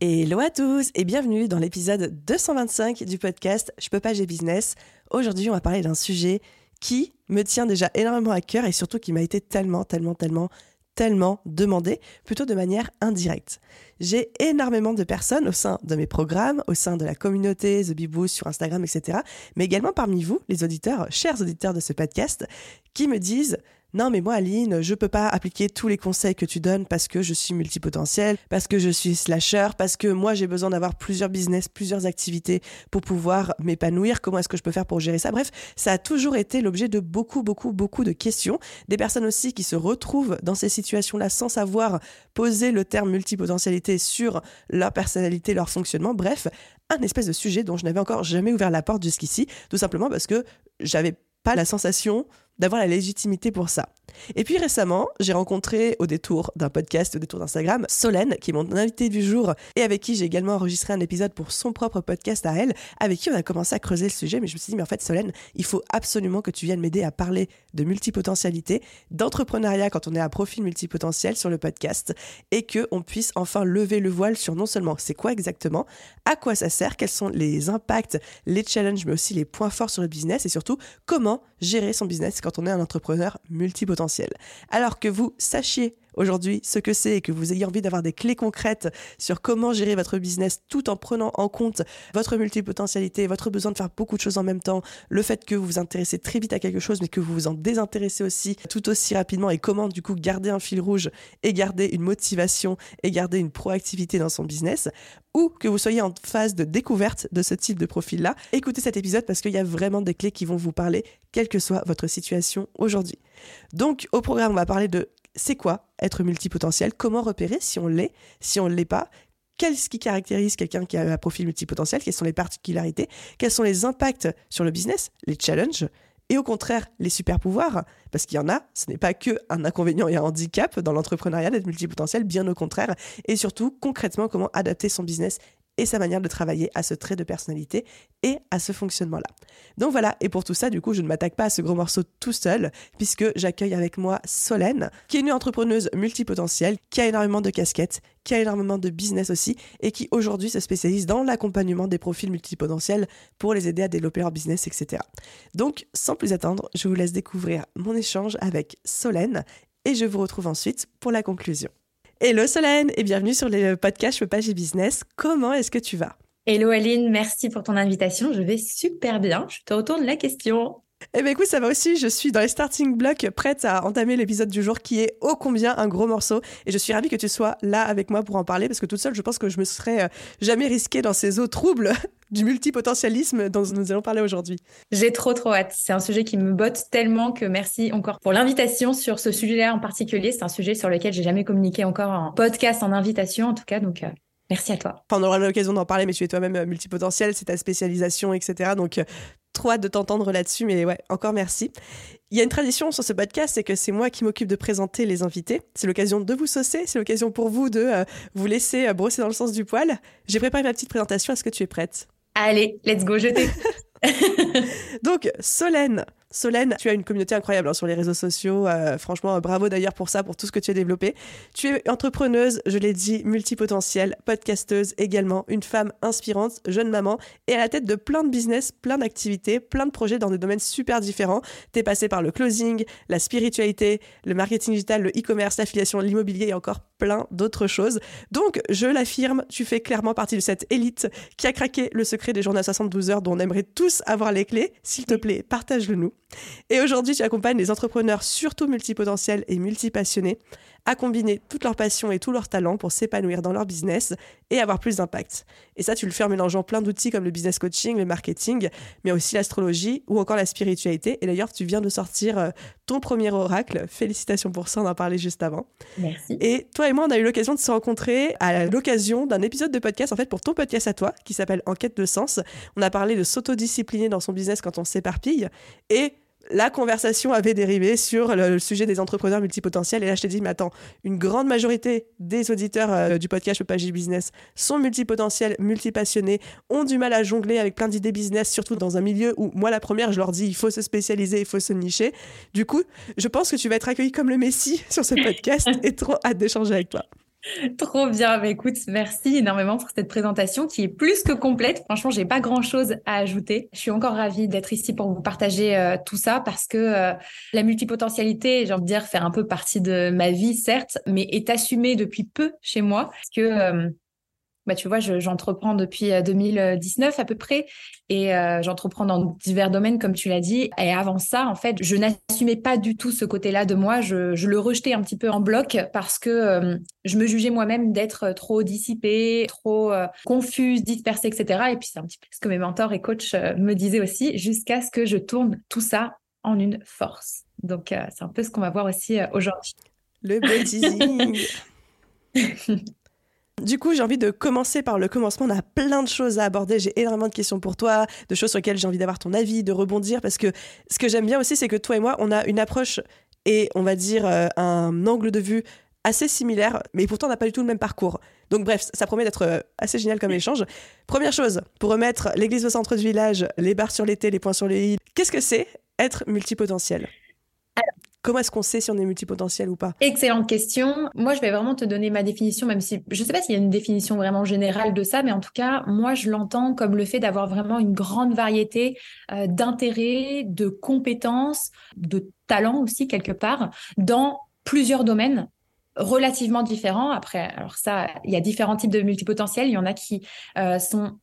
Hello à tous et bienvenue dans l'épisode 225 du podcast Je peux pas, j'ai business. Aujourd'hui, on va parler d'un sujet qui me tient déjà énormément à cœur et surtout qui m'a été tellement, tellement, tellement, tellement demandé, plutôt de manière indirecte. J'ai énormément de personnes au sein de mes programmes, au sein de la communauté The Beboost sur Instagram, etc., mais également parmi vous, les auditeurs, chers auditeurs de ce podcast, qui me disent non mais moi Aline, je peux pas appliquer tous les conseils que tu donnes parce que je suis multipotentiel, parce que je suis slasher, parce que moi j'ai besoin d'avoir plusieurs business, plusieurs activités pour pouvoir m'épanouir. Comment est-ce que je peux faire pour gérer ça? Bref, ça a toujours été l'objet de beaucoup beaucoup beaucoup de questions. Des personnes aussi qui se retrouvent dans ces situations-là sans savoir poser le terme multipotentialité sur leur personnalité, leur fonctionnement. Bref, un espèce de sujet dont je n'avais encore jamais ouvert la porte jusqu'ici, tout simplement parce que j'avais pas la sensation d'avoir la légitimité pour ça. Et puis récemment, j'ai rencontré au détour d'un podcast, au détour d'Instagram, Solène, qui est mon invitée du jour et avec qui j'ai également enregistré un épisode pour son propre podcast à elle, avec qui on a commencé à creuser le sujet. Mais je me suis dit, mais en fait, Solène, il faut absolument que tu viennes m'aider à parler de multipotentialité, d'entrepreneuriat quand on est à profil multipotentiel sur le podcast et que on puisse enfin lever le voile sur non seulement c'est quoi exactement, à quoi ça sert, quels sont les impacts, les challenges, mais aussi les points forts sur le business et surtout comment gérer son business quand on est un entrepreneur multipotentiel. Alors que vous sachiez aujourd'hui ce que c'est et que vous ayez envie d'avoir des clés concrètes sur comment gérer votre business tout en prenant en compte votre multipotentialité, votre besoin de faire beaucoup de choses en même temps, le fait que vous vous intéressez très vite à quelque chose mais que vous vous en désintéressez aussi tout aussi rapidement et comment du coup garder un fil rouge et garder une motivation et garder une proactivité dans son business ou que vous soyez en phase de découverte de ce type de profil-là, écoutez cet épisode parce qu'il y a vraiment des clés qui vont vous parler, quelle que soit votre situation aujourd'hui. Donc, au programme, on va parler de c'est quoi être multipotentiel, comment repérer si on l'est, si on ne l'est pas, qu'est-ce qui caractérise quelqu'un qui a un profil multipotentiel, quelles sont les particularités, quels sont les impacts sur le business, les challenges, et au contraire les super pouvoirs, parce qu'il y en a, ce n'est pas que un inconvénient et un handicap dans l'entrepreneuriat d'être multipotentiel, bien au contraire, et surtout concrètement comment adapter son business et sa manière de travailler à ce trait de personnalité et à ce fonctionnement-là. Donc voilà, et pour tout ça, du coup, je ne m'attaque pas à ce gros morceau tout seul, puisque j'accueille avec moi Solène, qui est une entrepreneuse multipotentielle, qui a énormément de casquettes, qui a énormément de business aussi, et qui aujourd'hui se spécialise dans l'accompagnement des profils multipotentiels pour les aider à développer leur business, etc. Donc, sans plus attendre, je vous laisse découvrir mon échange avec Solène, et je vous retrouve ensuite pour la conclusion. Hello Solène et bienvenue sur le podcast Je peux pas, j'ai business. Comment est-ce que tu vas? Hello Aline, merci pour ton invitation. Je vais super bien. Je te retourne la question. Eh bien écoute, ça va aussi, je suis dans les starting blocks, prête à entamer l'épisode du jour qui est ô combien un gros morceau. Et je suis ravie que tu sois là avec moi pour en parler parce que toute seule, je pense que je me serais euh, jamais risquée dans ces eaux troubles du multipotentialisme dont nous allons parler aujourd'hui. J'ai trop trop hâte. C'est un sujet qui me botte tellement que merci encore pour l'invitation sur ce sujet-là en particulier. C'est un sujet sur lequel j'ai jamais communiqué encore en podcast, en invitation en tout cas. Donc euh, Merci à toi. on aura l'occasion d'en parler, mais tu es toi-même euh, multipotentiel, c'est ta spécialisation, etc. Donc, trop hâte de t'entendre là-dessus, mais ouais, encore merci. Il y a une tradition sur ce podcast, c'est que c'est moi qui m'occupe de présenter les invités. C'est l'occasion de vous saucer, c'est l'occasion pour vous de euh, vous laisser euh, brosser dans le sens du poil. J'ai préparé ma petite présentation, est-ce que tu es prête? Allez, let's go, je Donc, Solène, Solène, tu as une communauté incroyable hein, sur les réseaux sociaux. Euh, franchement, bravo d'ailleurs pour ça, pour tout ce que tu as développé. Tu es entrepreneuse, je l'ai dit, multipotentielle, podcasteuse également, une femme inspirante, jeune maman et à la tête de plein de business, plein d'activités, plein de projets dans des domaines super différents. Tu es passé par le closing, la spiritualité, le marketing digital, le e-commerce, l'affiliation, l'immobilier et encore plein d'autres choses. Donc, je l'affirme, tu fais clairement partie de cette élite qui a craqué le secret des journées à 72 heures dont on aimerait tous avoir les clés. S'il te plaît, partage-le nous. Et aujourd'hui, tu accompagnes les entrepreneurs, surtout multipotentiels et multipassionnés, à combiner toutes leurs passions et tous leurs talents pour s'épanouir dans leur business et avoir plus d'impact. Et ça, tu le fais en mélangeant plein d'outils comme le business coaching, le marketing, mais aussi l'astrologie ou encore la spiritualité. Et d'ailleurs, tu viens de sortir euh, ton premier oracle. Félicitations pour ça, on en parlait juste avant. Merci. Et toi et moi, on a eu l'occasion de se rencontrer à l'occasion d'un épisode de podcast, en fait, pour ton podcast à toi, qui s'appelle Enquête de sens. On a parlé de s'autodiscipliner dans son business quand on s'éparpille. Et la conversation avait dérivé sur le, sujet des entrepreneurs multipotentiels. Et là, je t'ai dit, mais attends, une grande majorité des auditeurs euh, du podcast Page Business sont multipotentiels, multipassionnés, ont du mal à jongler avec plein d'idées business, surtout dans un milieu où, moi, la première, je leur dis, il faut se spécialiser, il faut se nicher. Du coup, je pense que tu vas être accueilli comme le Messie sur ce podcast et trop hâte d'échanger avec toi. Trop bien. Bah, écoute, merci énormément pour cette présentation qui est plus que complète. Franchement, j'ai pas grand chose à ajouter. Je suis encore ravie d'être ici pour vous partager euh, tout ça parce que euh, la multipotentialité, j'ai envie de dire, fait un peu partie de ma vie, certes, mais est assumée depuis peu chez moi euh, bah, tu vois, j'entreprends depuis 2019 euh, à peu près et euh, j'entreprends dans divers domaines, comme tu l'as dit. Et avant ça, en fait, je n'assumais pas du tout ce côté-là de moi. Je, je, le rejetais un petit peu en bloc parce que euh, je me jugeais moi-même d'être trop dissipée, trop confuse, dispersée, etc. Et puis, c'est un petit peu ce que mes mentors et coachs me disaient aussi, jusqu'à ce que je tourne tout ça en une force. Donc, c'est un peu ce qu'on va voir aussi aujourd'hui. Le teasing Du coup, j'ai envie de commencer par le commencement. On a plein de choses à aborder. J'ai énormément de questions pour toi, de choses sur lesquelles j'ai envie d'avoir ton avis, de rebondir. Parce que ce que j'aime bien aussi, c'est que toi et moi, on a une approche et on va dire euh, un angle de vue assez similaire, mais pourtant on n'a pas du tout le même parcours. Donc bref, ça promet d'être euh, assez génial comme échange. Première chose, pour remettre l'église au centre du village, les barres sur les T, les points sur les i, qu'est-ce que c'est être multipotentiel? Comment est-ce qu'on sait si on est multipotentiel ou pas? Excellente question. Moi, je vais vraiment te donner ma définition, même si je ne sais pas s'il y a une définition vraiment générale de ça, mais en tout cas, moi, je l'entends comme le fait d'avoir vraiment une grande variété euh, d'intérêts, de compétences, de talents aussi quelque part dans plusieurs domaines relativement différents. Après, alors ça, il y a différents types de multipotentiels. Il y en a qui euh, sont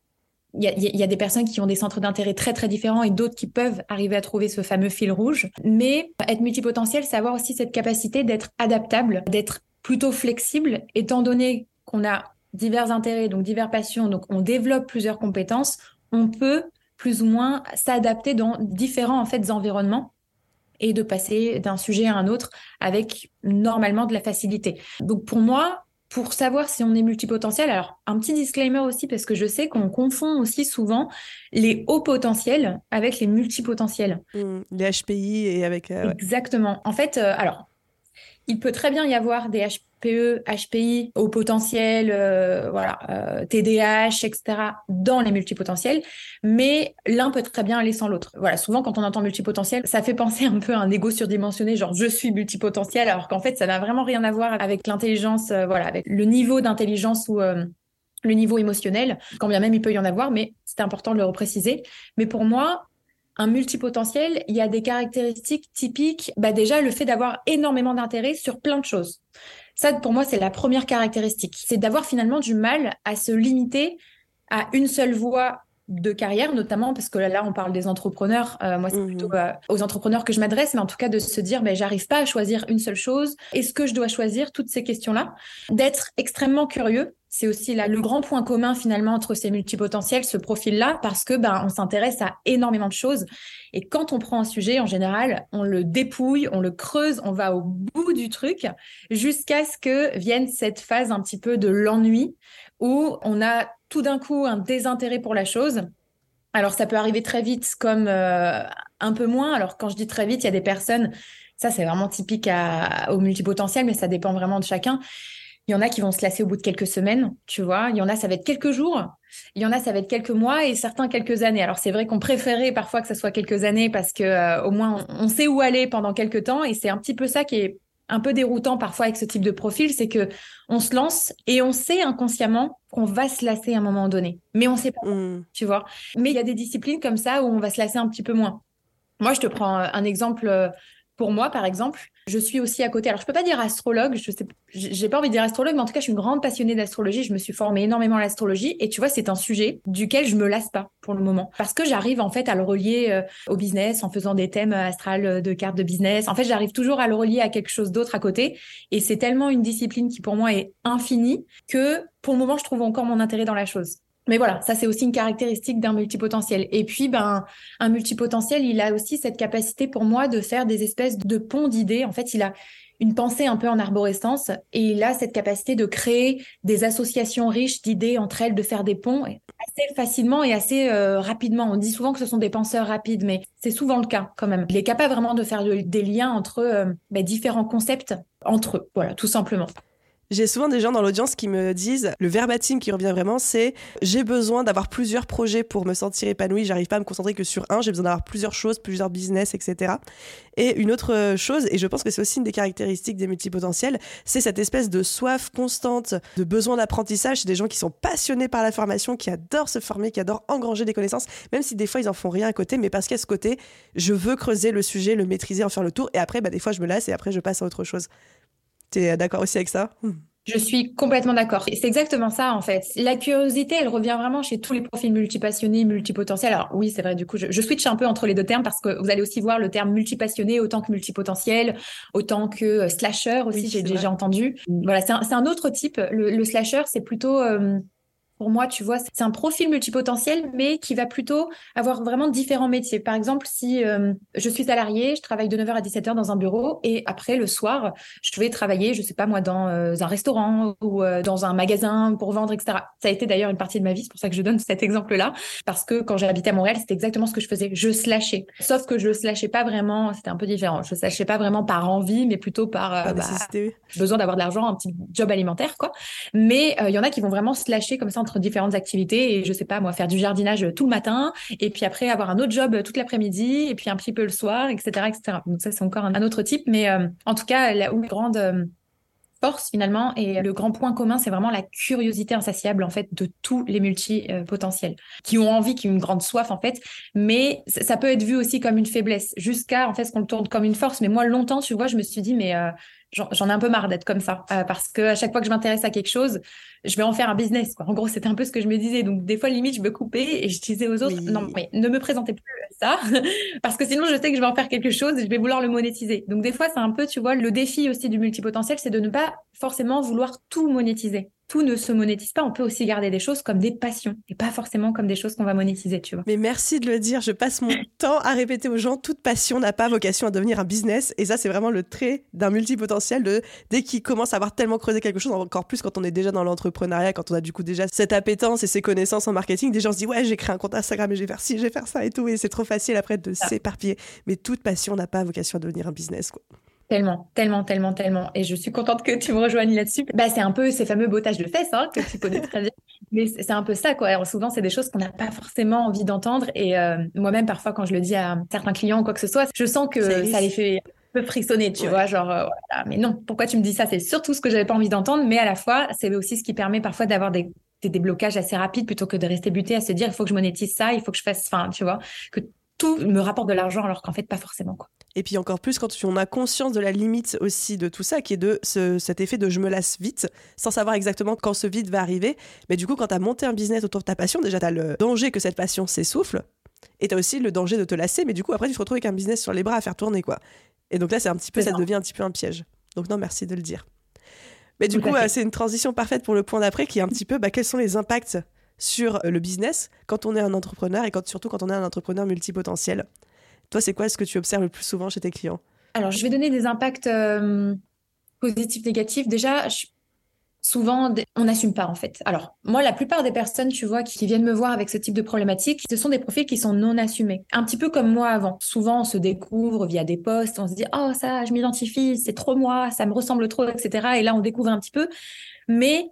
il y, a, des personnes qui ont des centres d'intérêt très très différents et d'autres qui peuvent arriver à trouver ce fameux fil rouge. Mais être multipotentiel, c'est avoir aussi cette capacité d'être adaptable, d'être plutôt flexible, étant donné qu'on a divers intérêts, donc divers passions, donc on développe plusieurs compétences, on peut plus ou moins s'adapter dans différents en fait environnements et de passer d'un sujet à un autre avec normalement de la facilité. Donc pour moi, pour savoir si on est multipotentiel, alors un petit disclaimer aussi parce que je sais qu'on confond aussi souvent les hauts potentiels avec les multipotentiels. Mmh, les HPI et avec... Euh, Exactement. En fait, euh, alors, il peut très bien y avoir des HPI HPE, HPI, au potentiel, euh, voilà, euh, etc. dans les multipotentiels, mais l'un peut très bien aller sans l'autre. Voilà, souvent quand on entend multipotentiel, ça fait penser un peu à un ego surdimensionné, genre je suis multipotentiel, alors qu'en fait ça n'a vraiment rien à voir avec l'intelligence, euh, voilà, avec le niveau d'intelligence ou le niveau émotionnel, quand bien même il peut y en avoir, mais c'est important de le repréciser. Mais pour moi, un multipotentiel, il y a des caractéristiques typiques. Bah déjà, le fait d'avoir énormément d'intérêt sur plein de choses. Ça, pour moi, c'est la première caractéristique. C'est d'avoir finalement du mal à se limiter à une seule voie de carrière, notamment parce que là, on parle des entrepreneurs. Euh, moi, c'est mmh plutôt euh, aux entrepreneurs que je m'adresse, mais en tout cas de se dire, ben, j'arrive pas à choisir une seule chose. Est-ce que je dois choisir toutes ces questions-là? D'être extrêmement curieux. C'est aussi là le grand point commun finalement entre ces multipotentiels, ce profil-là, parce que ben on s'intéresse à énormément de choses. Et quand on prend un sujet, en général, on le dépouille, on le creuse, on va au bout du truc, jusqu'à ce que vienne cette phase un petit peu de l'ennui, où on a tout d'un coup un désintérêt pour la chose. Alors ça peut arriver très vite comme euh, un peu moins. Alors quand je dis très vite, il y a des personnes, ça c'est vraiment typique au multipotentiel, mais ça dépend vraiment de chacun. Il y en a qui vont se lasser au bout de quelques semaines, tu vois. Il y en a, ça va être quelques jours. Il y en a, ça va être quelques mois et certains quelques années. Alors c'est vrai qu'on préférait parfois que ça soit quelques années parce que euh, au moins on, sait où aller pendant quelques temps et c'est un petit peu ça qui est un peu déroutant parfois avec ce type de profil, c'est que on se lance et on sait inconsciemment qu'on va se lasser à un moment donné, mais on sait pas, mmh. tu vois. Mais il y a des disciplines comme ça où on va se lasser un petit peu moins. Moi, je te prends un exemple euh, pour moi, par exemple, je suis aussi à côté. Alors, je peux pas dire astrologue, je sais, j'ai pas envie de dire astrologue, mais en tout cas, je suis une grande passionnée d'astrologie. Je me suis formée énormément à l'astrologie. Et tu vois, c'est un sujet duquel je me lasse pas pour le moment. Parce que j'arrive, en fait, à le relier euh, au business en faisant des thèmes astrales de cartes de business. En fait, j'arrive toujours à le relier à quelque chose d'autre à côté. Et c'est tellement une discipline qui, pour moi, est infinie que, pour le moment, je trouve encore mon intérêt dans la chose. Mais voilà, ça c'est aussi une caractéristique d'un multipotentiel. Et puis, ben, un multipotentiel, il a aussi cette capacité pour moi de faire des espèces de ponts d'idées. En fait, il a une pensée un peu en arborescence et il a cette capacité de créer des associations riches d'idées entre elles, de faire des ponts assez facilement et assez euh, rapidement. On dit souvent que ce sont des penseurs rapides, mais c'est souvent le cas quand même. Il est capable vraiment de faire des liens entre euh, ben, différents concepts entre eux, voilà, tout simplement. J'ai souvent des gens dans l'audience qui me disent, le verbatim qui revient vraiment, c'est j'ai besoin d'avoir plusieurs projets pour me sentir épanoui, j'arrive pas à me concentrer que sur un, j'ai besoin d'avoir plusieurs choses, plusieurs business, etc. Et une autre chose, et je pense que c'est aussi une des caractéristiques des multipotentiels, c'est cette espèce de soif constante, de besoin d'apprentissage. C'est des gens qui sont passionnés par la formation, qui adorent se former, qui adorent engranger des connaissances, même si des fois ils en font rien à côté, mais parce qu'à ce côté, je veux creuser le sujet, le maîtriser, en faire le tour, et après, bah, des fois je me lasse et après je passe à autre chose. Tu es d'accord aussi avec ça? Je suis complètement d'accord. C'est exactement ça, en fait. La curiosité, elle revient vraiment chez tous les profils multipassionnés, multipotentiels. Alors oui, c'est vrai, du coup, je, je, switch un peu entre les deux termes parce que vous allez aussi voir le terme multipassionné autant que multipotentiel, autant que euh, slasher aussi, j'ai déjà entendu. Voilà, c'est un, un, autre type. Le, le slasher, c'est plutôt... Euh, pour moi, tu vois, c'est un profil multipotentiel, mais qui va plutôt avoir vraiment différents métiers. Par exemple, si euh, je suis salarié, je travaille de 9h à 17h dans un bureau et après, le soir, je vais travailler, je sais pas moi, dans euh, un restaurant ou euh, dans un magasin pour vendre, etc. Ça a été d'ailleurs une partie de ma vie, c'est pour ça que je donne cet exemple-là, parce que quand habité à Montréal, c'était exactement ce que je faisais. Je slashais. Sauf que je slashais pas vraiment, c'était un peu différent. Je slashais pas vraiment par envie, mais plutôt par, bah, besoin d'avoir de l'argent, un petit job alimentaire, quoi. Mais il y en a qui vont vraiment slasher comme ça entre différentes activités et je sais pas moi faire du jardinage tout le matin et puis après avoir un autre job toute l'après-midi et puis un petit peu le soir etc etc donc ça c'est encore un, autre type mais euh, en tout cas la grande euh, force finalement et le grand point commun c'est vraiment la curiosité insatiable en fait de tous les multipotentiels qui ont envie qui ont une grande soif en fait. Mais ça peut être vu aussi comme une faiblesse. Jusqu'à en fait ce qu'on le tourne comme une force. Mais moi longtemps tu vois je me suis dit mais euh, j'en ai un peu marre d'être comme ça parce que à chaque fois que je m'intéresse à quelque chose je vais en faire un business. Quoi. En gros, c'était un peu ce que je me disais. Donc, des fois, limite, je me coupais et je disais aux autres, non, mais ne me présentez plus ça, parce que sinon, je sais que je vais en faire quelque chose et je vais vouloir le monétiser. Donc, des fois, c'est un peu, tu vois, le défi aussi du multipotentiel, c'est de ne pas forcément vouloir tout monétiser tout ne se monétise pas. On peut aussi garder des choses comme des passions et pas forcément comme des choses qu'on va monétiser, tu vois. Mais merci de le dire. Je passe mon temps à répéter aux gens toute passion n'a pas vocation à devenir un business. Et ça, c'est vraiment le trait d'un multipotentiel de dès qu'il commence à avoir tellement creusé quelque chose, encore plus quand on est déjà dans l'entrepreneuriat, quand on a du coup déjà cette appétence et ces connaissances en marketing, des gens se disent ouais, j'ai créé un compte Instagram et je vais faire ci, je vais faire ça et tout. Et c'est trop facile après de s'éparpiller. Mais toute passion n'a pas vocation à devenir un business, quoi. Tellement, tellement, tellement, tellement. Et je suis contente que tu me rejoignes là-dessus. Bah, c'est un peu ces fameux bottages de fesses hein, que tu connais très bien. Mais c'est un peu ça, quoi. Alors, souvent, c'est des choses qu'on n'a pas forcément envie d'entendre. Et euh, moi-même, parfois, quand je le dis à certains clients ou quoi que ce soit, je sens que ça, les fait un peu frissonner, tu vois. Genre, euh, voilà. Mais non, pourquoi tu me dis ça? C'est surtout ce que j'avais pas envie d'entendre. Mais à la fois, c'est aussi ce qui permet parfois d'avoir des, des déblocages assez rapides plutôt que de rester buté à se dire il faut que je monétise ça, il faut que je fasse, enfin, tu vois, que tout me rapporte de l'argent alors qu'en fait, pas forcément, quoi. Et puis encore plus quand on a conscience de la limite aussi de tout ça, qui est de cet effet de je me lasse vite, sans savoir exactement quand ce vide va arriver. Mais du coup, quand tu as monté un business autour de ta passion, déjà tu as le danger que cette passion s'essouffle, et tu as aussi le danger de te lasser, mais du coup, après, tu te retrouves avec un business sur les bras à faire tourner, quoi. Et donc là, c'est un petit peu, ça devient un petit peu un piège. Donc non, merci de le dire. Mais du coup, c'est une transition parfaite pour le point d'après, qui est un petit peu, bah, quels sont les impacts sur le business quand on est un entrepreneur et quand, surtout quand on est un entrepreneur multipotentiel? Toi, c'est quoi ce que tu observes le plus souvent chez tes clients? Alors, je vais donner des impacts euh, positifs, négatifs. Déjà, souvent, on n'assume pas en fait. Alors, moi, la plupart des personnes, tu vois, qui viennent me voir avec ce type de problématique, ce sont des profils qui sont non assumés. Un petit peu comme moi avant. Souvent, on se découvre via des posts, on se dit, oh, ça, je m'identifie, c'est trop moi, ça me ressemble trop, etc. Et là, on découvre un petit peu. Mais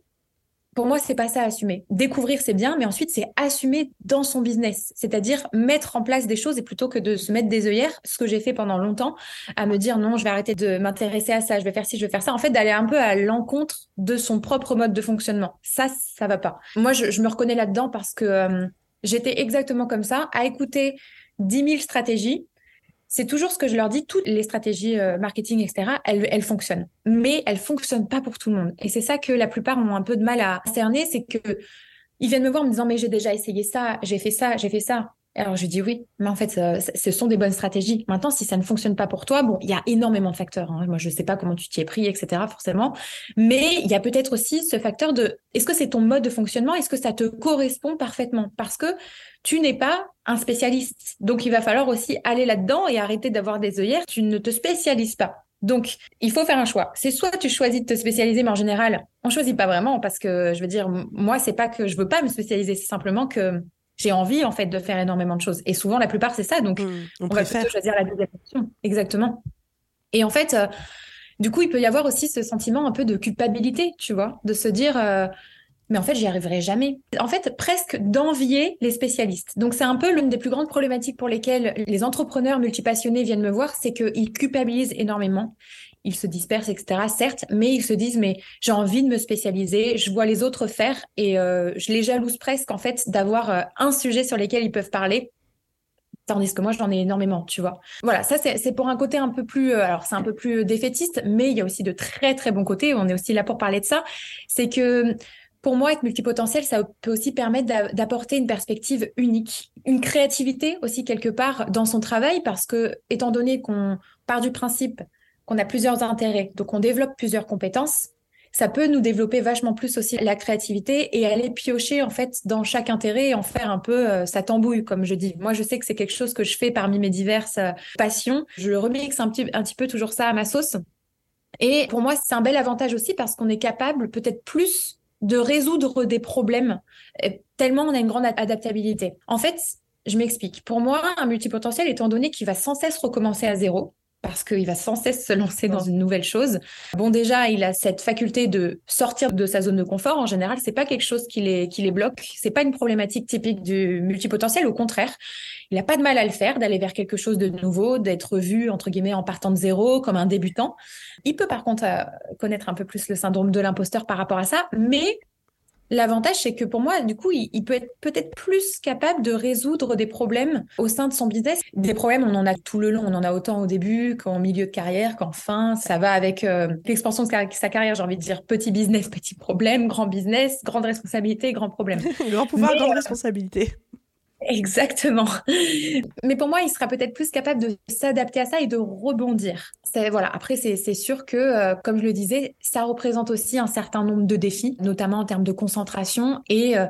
pour moi, c'est pas ça assumer. Découvrir, c'est bien, mais ensuite, c'est assumer dans son business. C'est-à-dire mettre en place des choses et plutôt que de se mettre des œillères, ce que j'ai fait pendant longtemps, à me dire non, je vais arrêter de m'intéresser à ça, je vais faire ci, je vais faire ça. En fait, d'aller un peu à l'encontre de son propre mode de fonctionnement. Ça, ça va pas. Moi, je, me reconnais là-dedans parce que euh, j'étais exactement comme ça, à écouter 10 000 stratégies c'est toujours ce que je leur dis, toutes les stratégies euh, marketing, etc., elles, elles fonctionnent. Mais elles fonctionnent pas pour tout le monde. Et c'est ça que la plupart ont un peu de mal à cerner, c'est que ils viennent me voir en me disant, mais j'ai déjà essayé ça, j'ai fait ça, j'ai fait ça. Alors je dis oui, mais en fait, ce sont des bonnes stratégies. Maintenant, si ça ne fonctionne pas pour toi, bon, il y a énormément de facteurs. Hein. Moi, je ne sais pas comment tu t'y es pris, etc. Forcément, mais il y a peut-être aussi ce facteur de est-ce que c'est ton mode de fonctionnement, est-ce que ça te correspond parfaitement? Parce que tu n'es pas un spécialiste, donc il va falloir aussi aller là-dedans et arrêter d'avoir des œillères. Tu ne te spécialises pas. Donc, il faut faire un choix. C'est soit tu choisis de te spécialiser, mais en général, on choisit pas vraiment parce que je veux dire, moi, c'est pas que je veux pas me spécialiser, c'est simplement que j'ai envie en fait de faire énormément de choses. Et souvent, la plupart, c'est ça. Donc, mmh, on, va plutôt choisir la deuxième option. Exactement. Et en fait, euh, du coup, il peut y avoir aussi ce sentiment un peu de culpabilité, tu vois, de se dire, euh, mais en fait, j'y arriverai jamais. En fait, presque d'envier les spécialistes. Donc, c'est un peu l'une des plus grandes problématiques pour lesquelles les entrepreneurs multipassionnés viennent me voir, c'est qu'ils culpabilisent énormément ils se dispersent, etc. Certes, mais ils se disent, mais j'ai envie de me spécialiser, je vois les autres faire et euh, je les jalouse presque en fait d'avoir euh, un sujet sur lequel ils peuvent parler. Tandis que moi, j'en ai énormément, tu vois. Voilà, ça, c'est pour un côté un peu plus, euh, alors c'est un peu plus défaitiste, mais il y a aussi de très, très bons côtés. On est aussi là pour parler de ça. C'est que pour moi, être multipotentiel, ça peut aussi permettre d'apporter une perspective unique, une créativité aussi quelque part dans son travail, parce que, étant donné qu'on part du principe qu'on a plusieurs intérêts, donc on développe plusieurs compétences, ça peut nous développer vachement plus aussi la créativité et aller piocher en fait dans chaque intérêt et en faire un peu euh, sa tambouille comme je dis. Moi je sais que c'est quelque chose que je fais parmi mes diverses euh, passions. Je remixe un petit, un petit peu toujours ça à ma sauce. Et pour moi c'est un bel avantage aussi parce qu'on est capable peut-être plus de résoudre des problèmes euh, tellement on a une grande adaptabilité. En fait, je m'explique. Pour moi, un multipotentiel, étant donné qu'il va sans cesse recommencer à zéro, parce qu'il va sans cesse se lancer dans une nouvelle chose. Bon, déjà, il a cette faculté de sortir de sa zone de confort. En général, c'est pas quelque chose qui les, qui les bloque. C'est pas une problématique typique du multipotentiel. Au contraire, il n'a pas de mal à le faire, d'aller vers quelque chose de nouveau, d'être vu, entre guillemets, en partant de zéro, comme un débutant. Il peut, par contre, euh, connaître un peu plus le syndrome de l'imposteur par rapport à ça, mais L'avantage, c'est que pour moi, du coup, il, peut être peut-être plus capable de résoudre des problèmes au sein de son business. Des problèmes, on en a tout le long. On en a autant au début qu'en milieu de carrière, qu'en fin. Ça va avec euh, l'expansion de sa carrière, j'ai envie de dire petit business, petit problème, grand business, grande responsabilité, grand problème. grand pouvoir, grande euh, responsabilité. Exactement. Mais pour moi, il sera peut-être plus capable de s'adapter à ça et de rebondir. Voilà. Après, c'est sûr que, euh, comme je le disais, ça représente aussi un certain nombre de défis, notamment en termes de concentration et euh,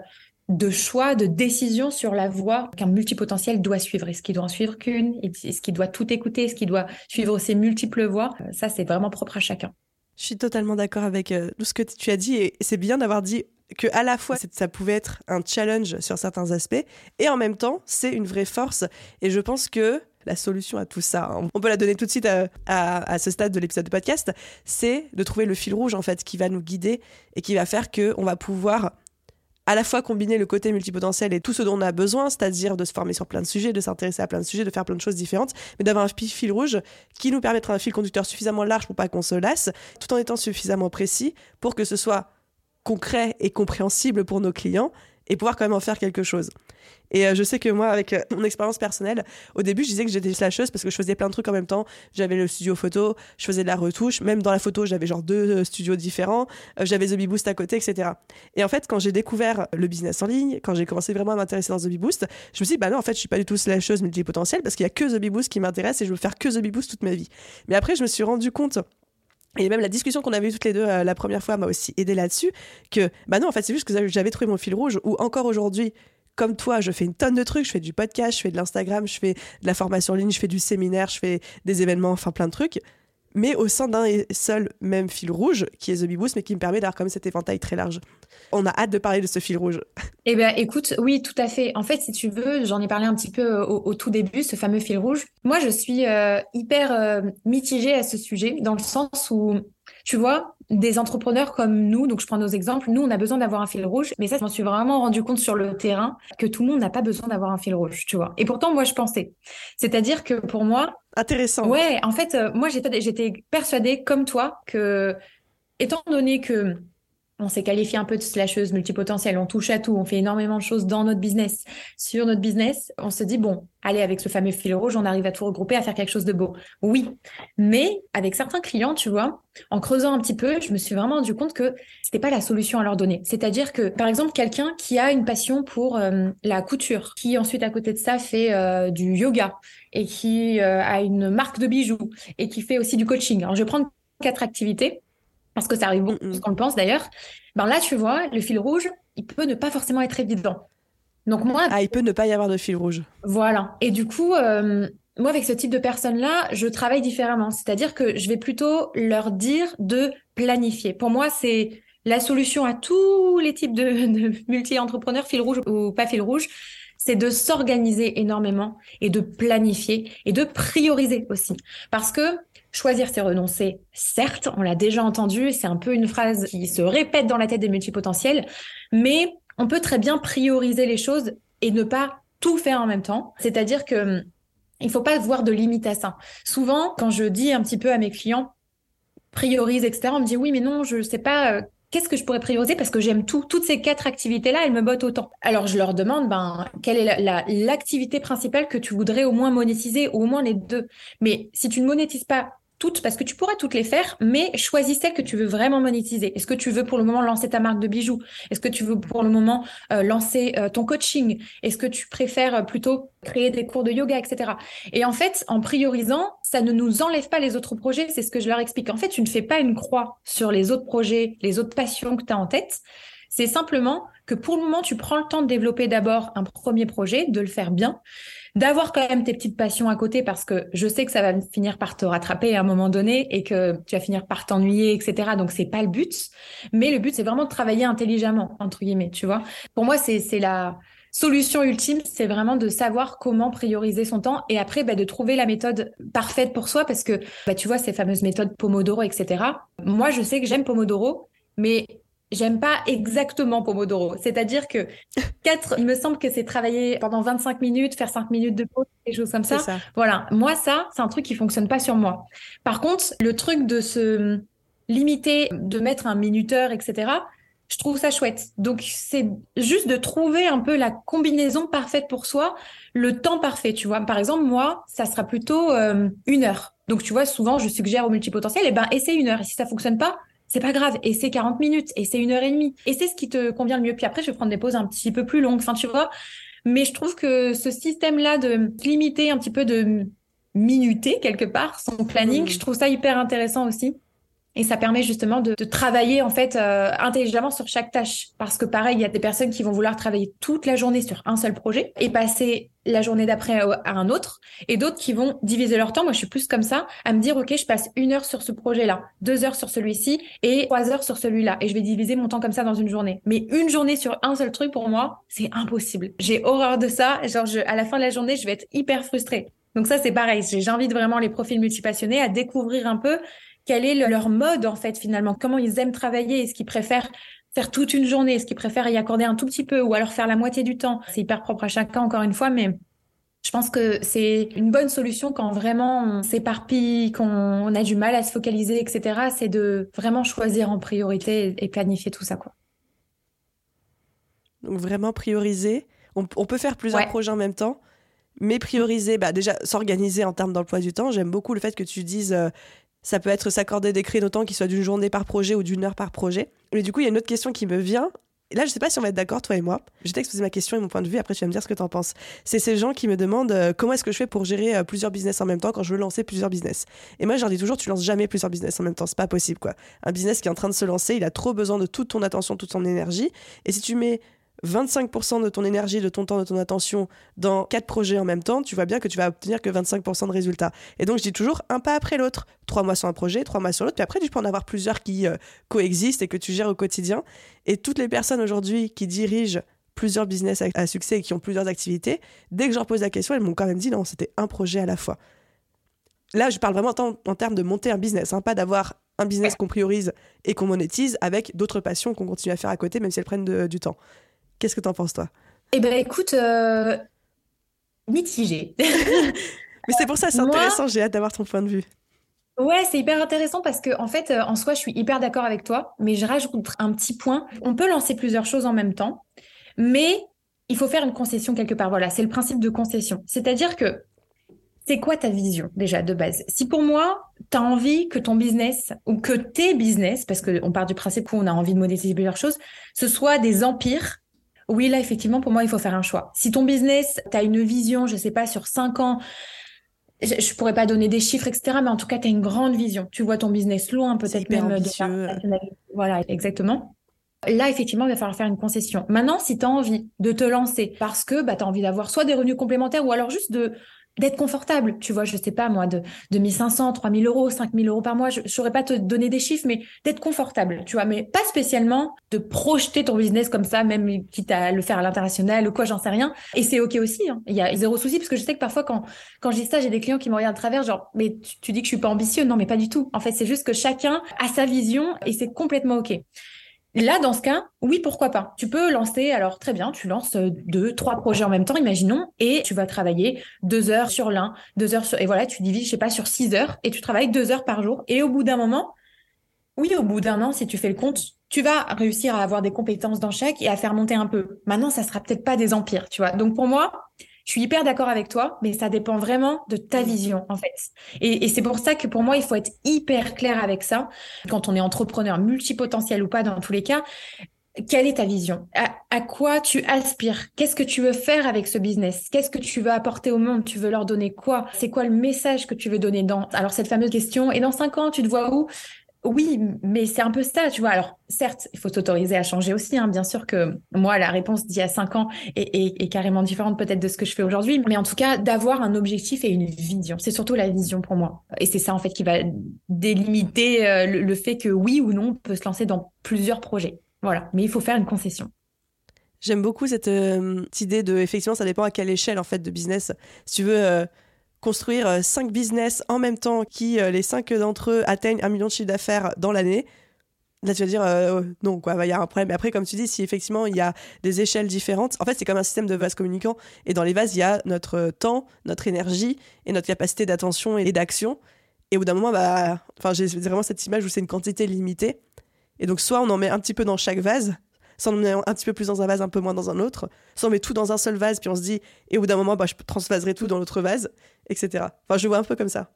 de choix, de décision sur la voie qu'un multipotentiel doit suivre. Est-ce qu'il doit en suivre qu'une? Est-ce qu'il doit tout écouter? Est-ce qu'il doit suivre ses multiples voies? Euh, Ça, c'est vraiment propre à chacun. Je suis totalement d'accord avec tout ce que tu as dit et c'est bien d'avoir dit que à la fois ça pouvait être un challenge sur certains aspects et en même temps c'est une vraie force. Et je pense que la solution à tout ça, hein, on peut la donner tout de suite à, ce stade de l'épisode de podcast, c'est de trouver le fil rouge en fait qui va nous guider et qui va faire que on va pouvoir à la fois combiner le côté multipotentiel et tout ce dont on a besoin, c'est-à-dire de se former sur plein de sujets, de s'intéresser à plein de sujets, de faire plein de choses différentes, mais d'avoir un fil rouge qui nous permettra un fil conducteur suffisamment large pour pas qu'on se lasse, tout en étant suffisamment précis pour que ce soit concret et compréhensible pour nos clients et pouvoir quand même en faire quelque chose. Et euh, je sais que moi, avec euh, mon expérience personnelle, au début, je disais que j'étais slasheuse parce que je faisais plein de trucs en même temps. J'avais le studio photo, je faisais de la retouche, même dans la photo, j'avais genre deux euh, studios différents, j'avais The Bee Boost à côté, etc. Et en fait, quand j'ai découvert le business en ligne, quand j'ai commencé vraiment à m'intéresser dans The Bee Boost, je me suis dit, bah non, en fait, je suis pas du tout slasheuse multipotentielle parce qu'il y a que The Bee Boost qui m'intéresse et je veux faire que The Bee Boost toute ma vie. Mais après, je me suis rendu compte et même la discussion qu'on avait eue toutes les deux euh, la première fois m'a aussi aidé là-dessus. Que, bah non, en fait, c'est juste que j'avais trouvé mon fil rouge, ou encore aujourd'hui, comme toi, je fais une tonne de trucs. Je fais du podcast, je fais de l'Instagram, je fais de la formation en ligne, je fais du séminaire, je fais des événements, enfin plein de trucs mais au sein d'un seul même fil rouge, qui est The Bee Boost, mais qui me permet d'avoir comme cet éventail très large. On a hâte de parler de ce fil rouge. Eh bien, écoute, oui, tout à fait. En fait, si tu veux, j'en ai parlé un petit peu euh, au, tout début, ce fameux fil rouge. Moi, je suis euh, hyper euh, mitigée à ce sujet, dans le sens où, tu vois, des entrepreneurs comme nous, donc je prends nos exemples, nous, on a besoin d'avoir un fil rouge, mais ça, je m'en suis vraiment rendu compte sur le terrain que tout le monde n'a pas besoin d'avoir un fil rouge, tu vois. Et pourtant, moi, je pensais. C'est-à-dire que pour moi... Intéressant. Ouais, en fait, moi, j'étais persuadée, comme toi, que, étant donné que on s'est qualifié un peu de slasheuse multipotentielle, on touche à tout, on fait énormément de choses dans notre business. Sur notre business, on se dit, bon, allez, avec ce fameux fil rouge, on arrive à tout regrouper, à faire quelque chose de beau. Oui, mais avec certains clients, tu vois, en creusant un petit peu, je me suis vraiment rendu compte que c'était pas la solution à leur donner. C'est-à-dire que, par exemple, quelqu'un qui a une passion pour euh, la couture, qui ensuite à côté de ça fait euh, du yoga et qui euh, a une marque de bijoux et qui fait aussi du coaching. Alors, je vais prendre quatre activités parce que ça arrive beaucoup plus qu'on le pense d'ailleurs. Ben là, tu vois, le fil rouge, il peut ne pas forcément être évident. Donc moi, ah, il peut ne pas y avoir de fil rouge. Voilà. Et du coup, euh, moi, avec ce type de personnes-là, je travaille différemment. C'est-à-dire que je vais plutôt leur dire de planifier. Pour moi, c'est la solution à tous les types de, de multi-entrepreneurs, fil rouge ou pas fil rouge, c'est de s'organiser énormément et de planifier et de prioriser aussi. Parce que Choisir, c'est renoncer. Certes, on l'a déjà entendu, c'est un peu une phrase qui se répète dans la tête des multipotentiels, mais on peut très bien prioriser les choses et ne pas tout faire en même temps. C'est-à-dire que il faut pas voir de limite à ça. Souvent, quand je dis un petit peu à mes clients, priorise, etc., on me dit oui, mais non, je sais pas, euh, qu'est-ce que je pourrais prioriser parce que j'aime tout. Toutes ces quatre activités-là, elles me bottent autant. Alors je leur demande, ben, quelle est l'activité principale que tu voudrais au moins monétiser, ou au moins les deux. Mais si tu ne monétises pas parce que tu pourras toutes les faire, mais choisis celle que tu veux vraiment monétiser. Est-ce que tu veux pour le moment lancer ta marque de bijoux? Est-ce que tu veux pour le moment euh, lancer euh, ton coaching? Est-ce que tu préfères euh, plutôt créer des cours de yoga, etc. Et en fait, en priorisant, ça ne nous enlève pas les autres projets. C'est ce que je leur explique. En fait, tu ne fais pas une croix sur les autres projets, les autres passions que tu as en tête. C'est simplement que pour le moment, tu prends le temps de développer d'abord un premier projet, de le faire bien d'avoir quand même tes petites passions à côté parce que je sais que ça va finir par te rattraper à un moment donné et que tu vas finir par t'ennuyer, etc. Donc c'est pas le but, mais le but c'est vraiment de travailler intelligemment entre guillemets, tu vois. Pour moi c'est la solution ultime, c'est vraiment de savoir comment prioriser son temps et après bah, de trouver la méthode parfaite pour soi parce que bah, tu vois ces fameuses méthodes Pomodoro, etc. Moi je sais que j'aime Pomodoro, mais J'aime pas exactement Pomodoro. C'est-à-dire que 4, il me semble que c'est travailler pendant 25 minutes, faire 5 minutes de pause, des choses comme ça. Voilà. Moi, ça, c'est un truc qui fonctionne pas sur moi. Par contre, le truc de se limiter, de mettre un minuteur, etc., je trouve ça chouette. Donc, c'est juste de trouver un peu la combinaison parfaite pour soi, le temps parfait, tu vois. Par exemple, moi, ça sera plutôt euh, une heure. Donc, tu vois, souvent, je suggère au multipotentiel, eh ben, essaie une heure. Et si ça fonctionne pas, c'est pas grave. Et c'est 40 minutes, et c'est une heure et demie. Et c'est ce qui te convient le mieux. Puis après, je vais prendre des pauses un petit peu plus longues. Enfin, tu vois. Mais je trouve que ce système-là de limiter un petit peu de minuter quelque part son planning, mmh. je trouve ça hyper intéressant aussi. Et ça permet justement de, travailler en fait euh, intelligemment sur chaque tâche. Parce que pareil, il y a des personnes qui vont vouloir travailler toute la journée sur un seul projet et passer la journée d'après à, un autre. Et d'autres qui vont diviser leur temps. Moi, je suis plus comme ça, à me dire, OK, je passe une heure sur ce projet-là, deux heures sur celui-ci et trois heures sur celui-là. Et je vais diviser mon temps comme ça dans une journée. Mais une journée sur un seul truc, pour moi, c'est impossible. J'ai horreur de ça. Genre, je, à la fin de la journée, je vais être hyper frustrée. Donc ça, c'est pareil. J'invite vraiment les profils multipassionnés à découvrir un peu quel est leur mode en fait finalement, comment ils aiment travailler, est-ce qu'ils préfèrent faire toute une journée, est-ce qu'ils préfèrent y accorder un tout petit peu ou alors faire la moitié du temps? C'est hyper propre à chacun encore une fois, mais je pense que c'est une bonne solution quand vraiment on s'éparpille, qu'on a du mal à se focaliser, etc. C'est de vraiment choisir en priorité et planifier tout ça, quoi. Donc vraiment prioriser. On, peut faire plusieurs projets en même temps, mais prioriser, bah déjà s'organiser en termes d'emploi du temps. J'aime beaucoup le fait que tu dises euh, ça peut être s'accorder des créneaux temps qui soient d'une journée par projet ou d'une heure par projet. Mais du coup, il y a une autre question qui me vient. Là, je sais pas si on va être d'accord, toi et moi. Je vais t'exposer ma question et mon point de vue, après tu vas me dire ce que tu en penses. C'est ces gens qui me demandent euh, comment est-ce que je fais pour gérer euh, plusieurs business en même temps quand je veux lancer plusieurs business. Et moi, je leur dis toujours, tu lances jamais plusieurs business en même temps, c'est pas possible quoi. Un business qui est en train de se lancer, il a trop besoin de toute ton attention, toute son énergie. Et si tu mets 25% de ton énergie, de ton temps, de ton attention dans quatre projets en même temps, tu vois bien que tu vas obtenir que 25% de résultats. Et donc je dis toujours un pas après l'autre. Trois mois sur un projet, trois mois sur l'autre, puis après tu peux en avoir plusieurs qui euh, coexistent et que tu gères au quotidien. Et toutes les personnes aujourd'hui qui dirigent plusieurs business à, succès et qui ont plusieurs activités, dès que je leur pose la question, elles m'ont quand même dit non, c'était un projet à la fois. Là, je parle vraiment en, termes de monter un business, hein, pas d'avoir un business qu'on priorise et qu'on monétise avec d'autres passions qu'on continue à faire à côté, même si elles prennent du temps. Qu'est-ce que t'en penses, toi? Eh ben, écoute, euh, mitigé. Mais c'est pour ça, c'est intéressant, j'ai hâte d'avoir ton point de vue. Ouais, c'est hyper intéressant parce que en fait, euh, en soi, je suis hyper d'accord avec toi, mais je rajoute un petit point. On peut lancer plusieurs choses en même temps, mais il faut faire une concession quelque part. Voilà, c'est le principe de concession. C'est-à-dire que c'est quoi ta vision déjà de base? Si pour moi, tu as envie que ton business ou que tes business, parce qu'on part du principe où on a envie de monétiser plusieurs choses, ce soit des empires, oui, là, effectivement, pour moi, il faut faire un choix. Si ton business, tu as une vision, je sais pas, sur cinq ans, je, ne pourrais pas donner des chiffres, etc. Mais en tout cas, tu as une grande vision. Tu vois ton business loin, peut-être même ambitieux. Voilà, exactement. Là, effectivement, il va falloir faire une concession. Maintenant, si tu as envie de te lancer parce que bah, tu as envie d'avoir soit des revenus complémentaires ou alors juste de d'être confortable, tu vois, je sais pas moi, de, de 1500, 3000 euros, 5000 euros par mois, je ne saurais pas te donner des chiffres, mais d'être confortable, tu vois, mais pas spécialement de projeter ton business comme ça, même quitte à le faire à l'international ou quoi, j'en sais rien. Et c'est OK aussi, hein. il y a zéro souci, parce que je sais que parfois quand, quand je dis ça, j'ai des clients qui me regardent à travers, genre, mais tu, tu dis que je suis pas ambitieux, non, mais pas du tout. En fait, c'est juste que chacun a sa vision et c'est complètement OK. Là, dans ce cas, oui, pourquoi pas. Tu peux lancer, alors très bien, tu lances euh, deux, trois projets en même temps, imaginons, et tu vas travailler deux heures sur l'un, deux heures sur, et voilà, tu divises, je sais pas, sur six heures, et tu travailles deux heures par jour. Et au bout d'un moment, oui, au bout d'un an, si tu fais le compte, tu vas réussir à avoir des compétences dans chaque et à faire monter un peu. Maintenant, ça sera peut-être pas des empires, tu vois. Donc pour moi, je suis hyper d'accord avec toi, mais ça dépend vraiment de ta vision, en fait. Et, c'est pour ça que pour moi, il faut être hyper clair avec ça. Quand on est entrepreneur multipotentiel ou pas, dans tous les cas, quelle est ta vision? À, quoi tu aspires? Qu'est-ce que tu veux faire avec ce business? Qu'est-ce que tu veux apporter au monde? Tu veux leur donner quoi? C'est quoi le message que tu veux donner dans Alors cette fameuse question, et dans cinq ans, tu te vois où? Oui, mais c'est un peu ça, tu vois. Alors, certes, il faut s'autoriser à changer aussi. Hein. Bien sûr que moi, la réponse d'il y a cinq ans est, carrément différente peut-être de ce que je fais aujourd'hui. Mais en tout cas, d'avoir un objectif et une vision. C'est surtout la vision pour moi. Et c'est ça, en fait, qui va délimiter euh, le, fait que oui ou non, on peut se lancer dans plusieurs projets. Voilà. Mais il faut faire une concession. J'aime beaucoup cette, euh, idée de, effectivement, ça dépend à quelle échelle, en fait, de business. Si tu veux... Euh, construire euh, cinq business en même temps qui, euh, les cinq d'entre eux, atteignent un million de chiffre d'affaires dans l'année. Là, tu vas dire euh, oh, non, quoi, il y a un problème. Mais après, comme tu dis, si effectivement il y a des échelles différentes, en fait, c'est comme un système de vases communicants. Et dans les vases, il y a notre temps, notre énergie et notre capacité d'attention et d'action. Et au bout d'un moment, bah, enfin, j'ai vraiment cette image où c'est une quantité limitée. Et donc, soit on en met un petit peu dans chaque vase, soit on en met un petit peu plus dans un vase, un peu moins dans un autre, soit on met tout dans un seul vase, puis on se dit, et au bout d'un moment, bah, je transvaserai tout dans l'autre vase etc. Enfin, je vois un peu comme ça.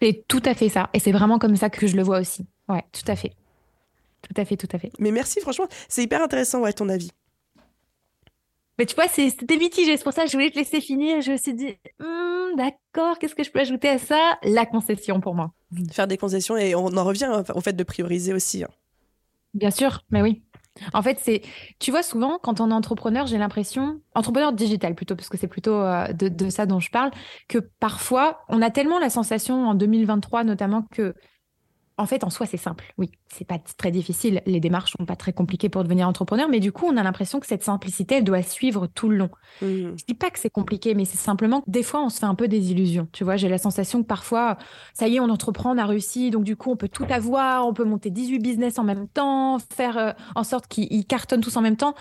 C'est tout à fait ça. Et c'est vraiment comme ça que je le vois aussi. Ouais, tout à fait. Tout à fait, tout à fait. Mais merci, franchement, c'est hyper intéressant, ouais, ton avis. Mais tu vois, c'était mitigé. C'est pour ça que je voulais te laisser finir. Je me suis dit, hmm, d'accord, qu'est-ce que je peux ajouter à ça? La concession pour moi. Faire des concessions et on en revient au fait de prioriser aussi. Hein. Bien sûr, mais oui. En fait, c'est, tu vois, souvent, quand on est entrepreneur, j'ai l'impression, entrepreneur digital plutôt, parce que c'est plutôt euh, de, de, ça dont je parle, que parfois, on a tellement la sensation en 2023 notamment que en fait, en soi, c'est simple. Oui, c'est pas très difficile. Les démarches sont pas très compliquées pour devenir entrepreneur, mais du coup, on a l'impression que cette simplicité, elle doit suivre tout le long. Mmh. Je dis pas que c'est compliqué, mais c'est simplement que des fois, on se fait un peu des illusions. Tu vois, j'ai la sensation que parfois, ça y est, on entreprend, on a réussi, donc du coup, on peut tout avoir, on peut monter 18 business en même temps, faire euh, en sorte qu'ils cartonnent tous en même temps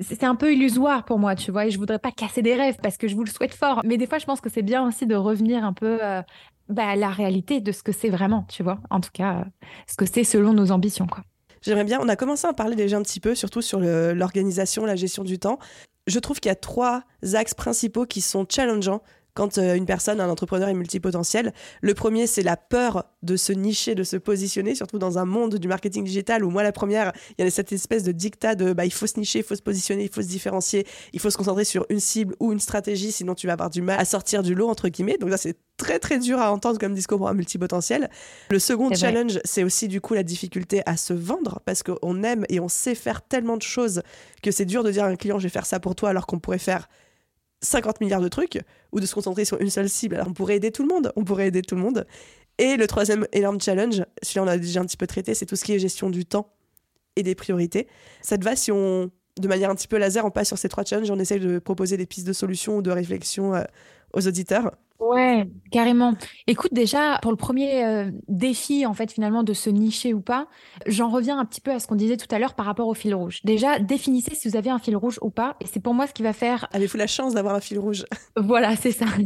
c'est un peu illusoire pour moi, tu vois, et je voudrais pas casser des rêves parce que je vous le souhaite fort. Mais des fois, je pense que c'est bien aussi de revenir un peu euh, bah, la réalité de ce que c'est vraiment, tu vois. En tout cas, euh, ce que c'est selon nos ambitions, quoi. J'aimerais bien, on a commencé à parler déjà un petit peu, surtout sur l'organisation, la gestion du temps. Je trouve qu'il y a trois axes principaux qui sont challengeants quand euh, une personne, un entrepreneur est multipotentiel. Le premier, c'est la peur de se nicher, de se positionner, surtout dans un monde du marketing digital où moi, la première, il y a cette espèce de dictat de bah, il faut se nicher, il faut se positionner, il faut se différencier, il faut se concentrer sur une cible ou une stratégie, sinon tu vas avoir du mal à sortir du lot, entre guillemets. Donc là, c'est très très dur à entendre comme discours pour un multipotentiel. Le second challenge, c'est aussi du coup la difficulté à se vendre parce qu'on aime et on sait faire tellement de choses que c'est dur de dire à un client je vais faire ça pour toi alors qu'on pourrait faire 50 milliards de trucs ou de se concentrer sur une seule cible. Alors on pourrait aider tout le monde, on pourrait aider tout le monde. Et le troisième énorme challenge, celui-là on a déjà un petit peu traité, c'est tout ce qui est gestion du temps et des priorités. Ça te va si on, de manière un petit peu laser, on passe sur ces trois challenges, on essaye de proposer des pistes de solutions ou de réflexion euh, aux auditeurs? Ouais, carrément. Écoute, déjà, pour le premier euh, défi, en fait, finalement, de se nicher ou pas, j'en reviens un petit peu à ce qu'on disait tout à l'heure par rapport au fil rouge. Déjà, définissez si vous avez un fil rouge ou pas. Et c'est pour moi ce qui va faire. Avez-vous la chance d'avoir un fil rouge Voilà, c'est ça.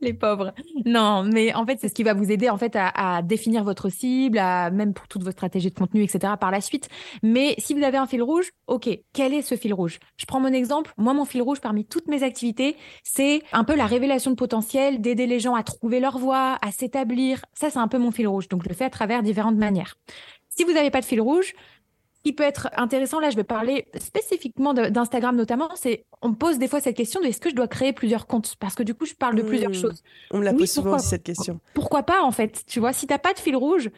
Les pauvres. Non, mais en fait, c'est ce qui va vous aider, en fait, à, à définir votre cible, à, même pour toutes vos stratégies de contenu, etc., par la suite. Mais si vous avez un fil rouge, OK, quel est ce fil rouge? Je prends mon exemple. Moi, mon fil rouge parmi toutes mes activités, c'est un peu la révélation de potentiel, d'aider les gens à trouver leur voie, à s'établir. Ça, c'est un peu mon fil rouge. Donc, je le fais à travers différentes manières. Si vous n'avez pas de fil rouge, ce qui peut être intéressant, là, je vais parler spécifiquement d'Instagram notamment, c'est on me pose des fois cette question de est-ce que je dois créer plusieurs comptes? Parce que du coup, je parle de plusieurs Mmh. choses. On me la Oui, pose souvent aussi cette question. Pourquoi pas, en fait? Tu vois, si t'as pas de fil rouge,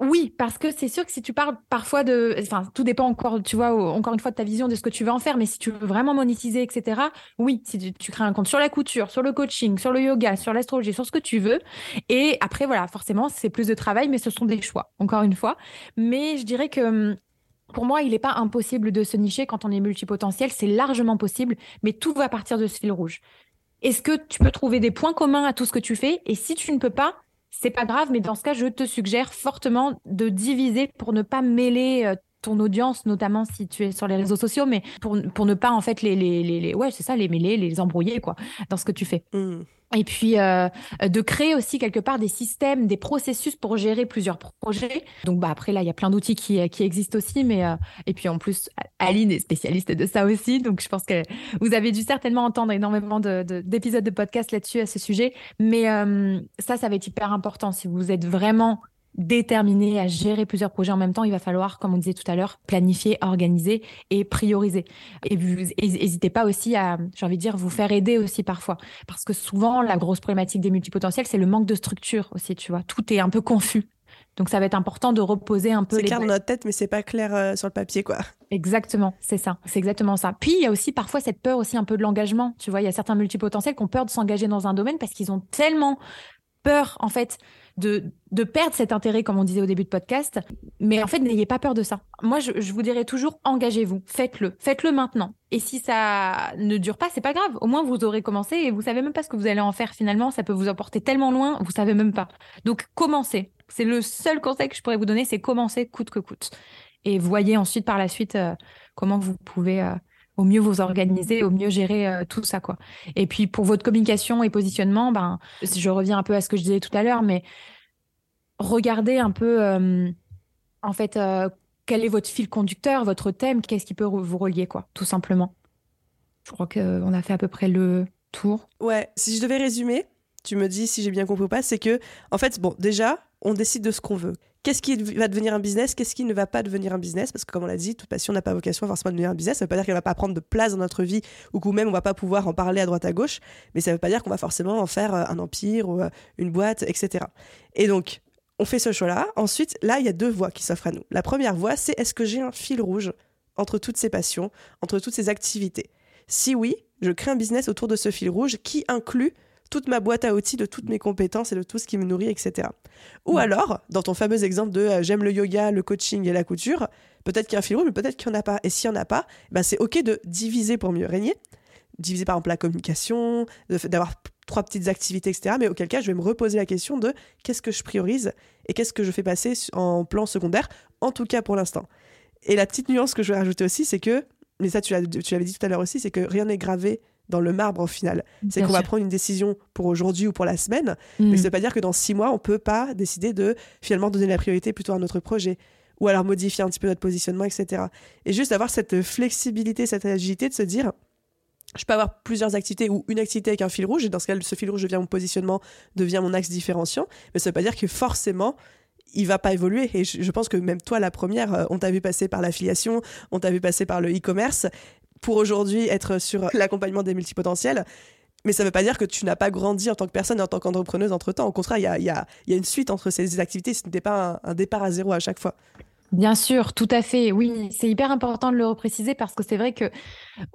oui, parce que c'est sûr que si tu parles parfois de, enfin, tout dépend encore, tu vois, encore une fois de ta vision de ce que tu veux en faire, mais si tu veux vraiment monétiser, etc. Oui, si tu, tu crées un compte sur la couture, sur le coaching, sur le yoga, sur l'astrologie, sur ce que tu veux, et après voilà, forcément, c'est plus de travail, mais ce sont des choix, encore une fois. Mais je dirais que hum, pour moi, il n'est pas impossible de se nicher quand on est multipotentiel, c'est largement possible, mais tout va partir de ce fil rouge. Est-ce que tu peux trouver des points communs à tout ce que tu fais? Et si tu ne peux pas, c'est pas grave, mais dans ce cas, je te suggère fortement de diviser pour ne pas mêler euh, ton audience, notamment si tu es sur les réseaux sociaux, mais pour, pour ne pas en fait les, les, les, les- ouais, c'est ça, les mêler, les embrouiller quoi, dans ce que tu fais. Mmh. Et puis euh, de créer aussi quelque part des systèmes, des processus pour gérer plusieurs projets. Donc bah après là, il y a plein d'outils qui, qui existent aussi, mais euh, et puis en plus Aline est spécialiste de ça aussi, donc je pense que vous avez dû certainement entendre énormément de- de- d'épisodes de, podcast là-dessus à ce sujet. Mais euh, ça, ça va être hyper important si vous êtes vraiment déterminé à gérer plusieurs projets en même temps, il va falloir, comme on disait tout à l'heure, planifier, organiser et prioriser. Et vous n'hésitez pas aussi à, j'ai envie de dire, vous faire aider aussi parfois. Parce que souvent, la grosse problématique des multipotentiels, c'est le manque de structure aussi, tu vois. Tout est un peu confus. Donc, ça va être important de reposer un peu C'est clair dans notre tête, mais c'est pas clair euh, sur le papier, quoi. Exactement, c'est ça, c'est exactement ça. Puis il y a aussi parfois cette peur aussi un peu de l'engagement. Tu vois, il y a certains multipotentiels qui ont peur de s'engager dans un domaine parce qu'ils ont tellement peur en fait de, perdre cet intérêt, comme on disait au début de podcast. Mais en fait, n'ayez pas peur de ça. Moi, je, je vous dirais toujours, engagez-vous, faites-le, faites-le maintenant. Et si ça ne dure pas, c'est pas grave. Au moins, vous aurez commencé et vous savez même pas ce que vous allez en faire finalement. Ça peut vous emporter tellement loin, vous savez même pas. Donc, commencez. C'est le seul conseil que je pourrais vous donner, c'est commencer coûte que coûte. Et voyez ensuite par la suite euh, comment vous pouvez euh, au mieux vous organiser, au mieux gérer euh, tout ça quoi. Et puis pour votre communication et positionnement, ben je reviens un peu à ce que je disais tout à l'heure, mais regardez un peu euh, en fait euh, quel est votre fil conducteur, votre thème, qu'est-ce qui peut vous relier quoi, tout simplement. Je crois qu'on a fait à peu près le tour. Ouais, si je devais résumer, tu me dis si j'ai bien compris ou pas, c'est que, en fait, bon, déjà, on décide de ce qu'on veut. Qu'est-ce qui va devenir un business Qu'est-ce qui ne va pas devenir un business? Parce que, comme on l'a dit, toute passion n'a pas vocation forcément à devenir un business. Ça veut pas dire qu'elle va pas prendre de place dans notre vie ou que même on va pas pouvoir en parler à droite à gauche, mais ça veut pas dire qu'on va forcément en faire euh, un empire ou euh, une boîte, etc. Et donc, on fait ce choix-là. Ensuite, là, il y a deux voies qui s'offrent à nous. La première voie, c'est est-ce que j'ai un fil rouge entre toutes ces passions, entre toutes ces activités? Si oui, je crée un business autour de ce fil rouge qui inclut toute ma boîte à outils de toutes mes compétences et de tout ce qui me nourrit, etc. Ou Ouais. alors, dans ton fameux exemple de euh, j'aime le yoga, le coaching et la couture, peut-être qu'il y a un fil rouge, mais peut-être qu'il n'y en a pas. Et s'il n'y en a pas, ben c'est OK de diviser pour mieux régner. Diviser par exemple la communication, d'avoir trois petites activités, etc. Mais auquel cas, je vais me reposer la question de qu'est-ce que je priorise et qu'est-ce que je fais passer en plan secondaire, en tout cas pour l'instant. Et la petite nuance que je vais rajouter aussi, c'est que, mais ça tu l'as- tu l'avais dit tout à l'heure aussi, c'est que rien n'est gravé dans le marbre au final. C'est qu'on va prendre une décision pour aujourd'hui ou pour la semaine, Mm. mais ça veut pas dire que dans six mois, on peut pas décider de finalement donner la priorité plutôt à notre projet ou alors modifier un petit peu notre positionnement, etc. Et juste avoir cette flexibilité, cette agilité de se dire, je peux avoir plusieurs activités ou une activité avec un fil rouge, et dans ce cas, ce fil rouge devient mon positionnement, devient mon axe différenciant, mais ça veut pas dire que forcément, il va pas évoluer. Et je, je pense que même toi, la première, euh, on t'a vu passer par l'affiliation, on t'a vu passer par le e-commerce, pour aujourd'hui être sur l'accompagnement des multipotentiels. Mais ça ne veut pas dire que tu n'as pas grandi en tant que personne et en tant qu'entrepreneuse entre temps. Au contraire, il y a une suite entre ces activités. Ce n'était pas un, un départ à zéro à chaque fois. Bien sûr, tout à fait. Oui, c'est hyper important de le repréciser parce que c'est vrai que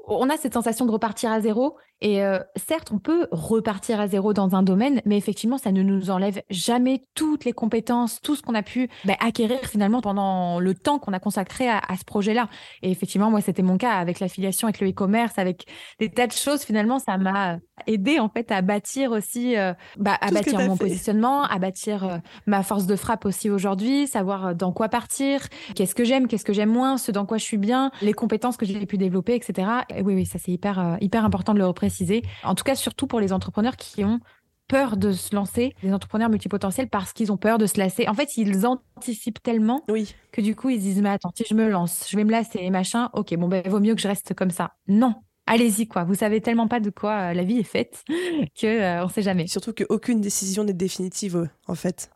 on a cette sensation de repartir à zéro. Et euh, certes, on peut repartir à zéro dans un domaine, mais effectivement, ça ne nous enlève jamais toutes les compétences, tout ce qu'on a pu bah, acquérir finalement pendant le temps qu'on a consacré à, ce projet-là. Et effectivement, moi, c'était mon cas avec l'affiliation, avec le e-commerce, avec des tas de choses. Finalement, ça m'a aidé en fait à bâtir aussi, euh, bah, à bâtir mon positionnement, à bâtir euh, ma force de frappe aussi aujourd'hui, savoir dans quoi partir, qu'est-ce que j'aime, qu'est-ce que j'aime moins, ce dans quoi je suis bien, les compétences que j'ai pu développer, etc. Et oui, oui, ça c'est hyper, euh, hyper important de le repréciser. En tout cas, surtout pour les entrepreneurs qui ont peur de se lancer, les entrepreneurs multipotentiels, parce qu'ils ont peur de se lasser. En fait, ils anticipent tellement oui. que du coup, ils disent, mais attends, si je me lance, je vais me lasser, machin, ok, bon, ben, vaut mieux que je reste comme ça. Non, allez-y quoi. Vous savez tellement pas de quoi euh, la vie est faite que euh, on sait jamais. Surtout qu'aucune décision n'est définitive en fait.